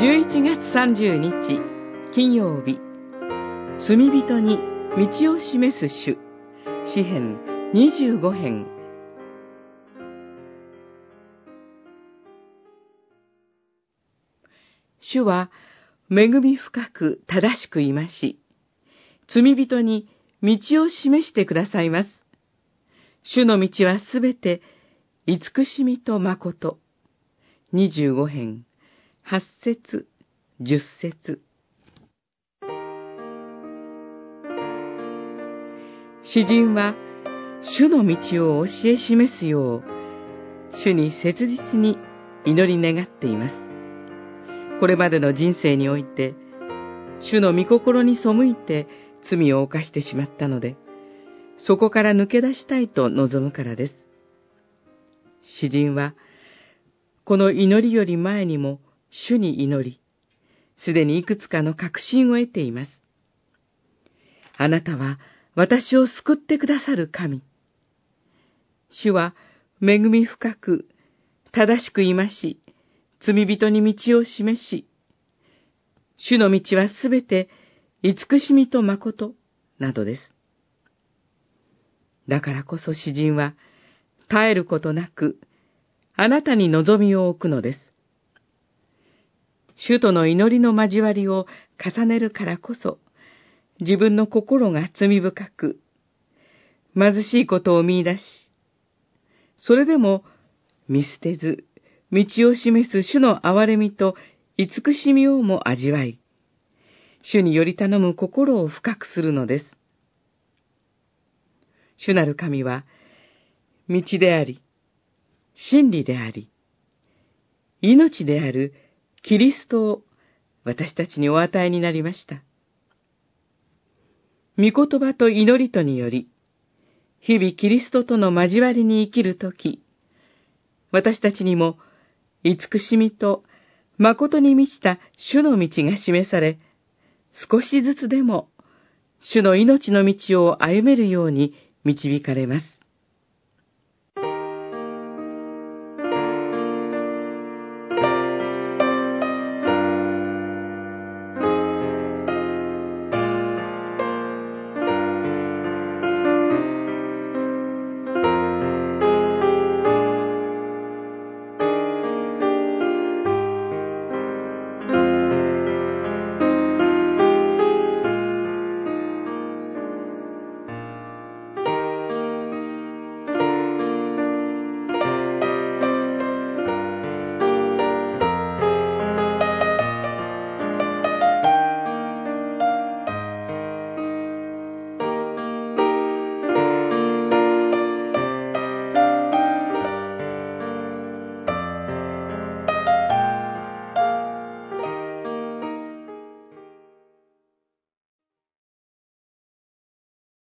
11月30日金曜日罪人に道を示す主詩編25編主は恵み深く正しくいまし、罪人に道を示してくださいます。主の道はすべて慈しみと誠。25編、8節、10節詩人は、主の道を教え示すよう、主に切実に祈り願っています。これまでの人生において、主の御心に背いて罪を犯してしまったので、そこから抜け出したいと望むからです。詩人は、この祈りより前にも主に祈り、すでにいくつかの確信を得ています。あなたは私を救ってくださる神。主は恵み深く、正しくいまし、罪人に道を示し、主の道はすべて慈しみと誠などです。だからこそ詩人は、絶えることなく、あなたに望みを置くのです。主との祈りの交わりを重ねるからこそ、自分の心が罪深く、貧しいことを見出し、それでも見捨てず、道を示す主の憐れみと慈しみをも味わい、主により頼む心を深くするのです。主なる神は、道であり、真理であり、命であるキリストを私たちにお与えになりました。御言葉と祈りとにより、日々キリストとの交わりに生きるとき、私たちにも、慈しみと誠に満ちた主の道が示され、少しずつでも主の命の道を歩めるように導かれます。